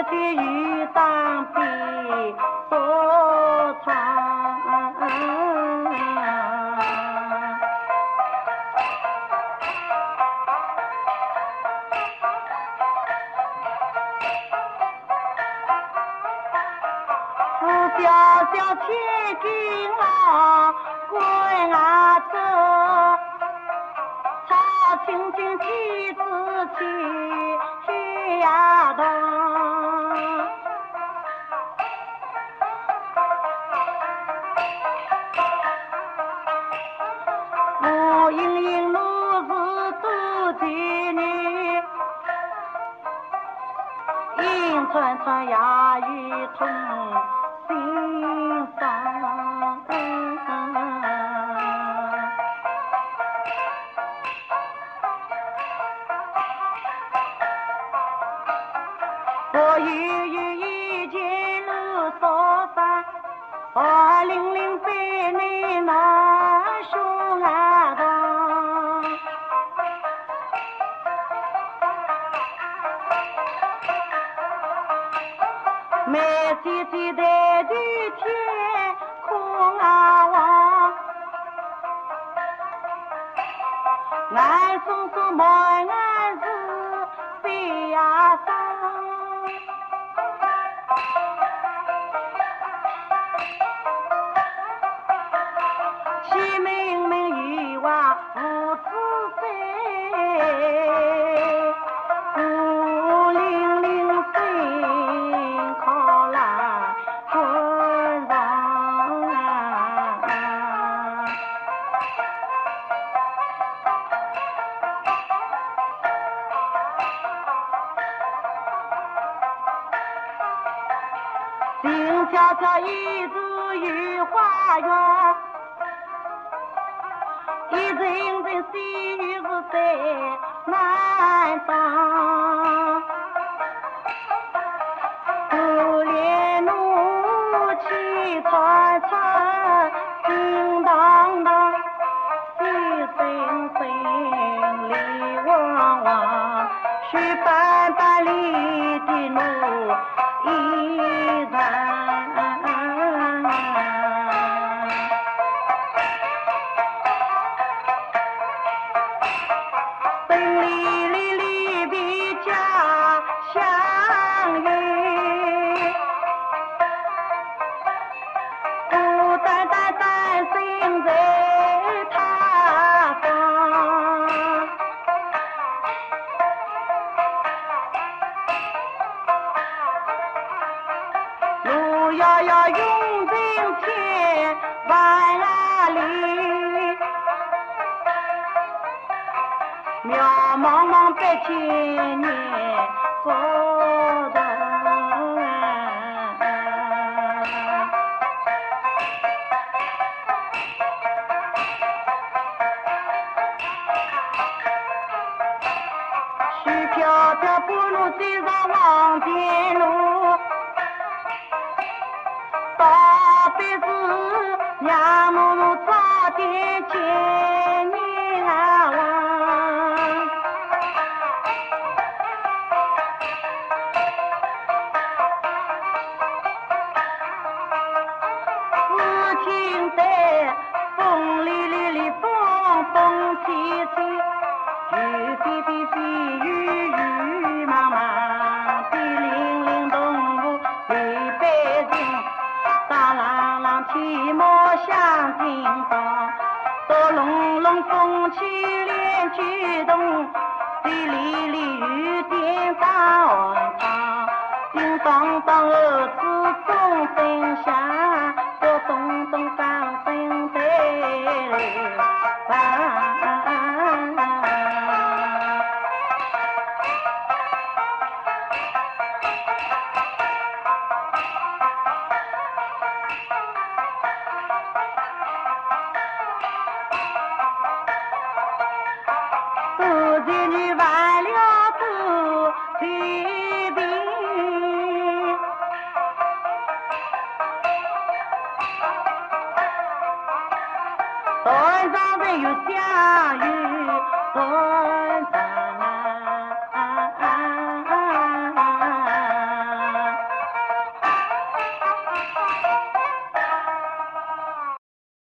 问起去遇上比所长。小小千军啊，归啊走，草青青旗阴川川呀雨痛。我悠悠一妹姐姐抬头天空啊望，暗松松满静悄悄一枝雨花园，一阵阵细雨是在南家乡远，孤单单单身在他方。路遥遥永定千万里，渺茫茫百千年高头啊。雪飘飘，半路追 只听得风里里里，风风起起。雨飞飞飞，雨雨茫茫，地灵灵动物泪百姓，当啷啷铁帽响叮当，哆隆隆风起连举动，地里里雨点打碗汤，叮当当儿子钟声响，पापा 有讲有断肠。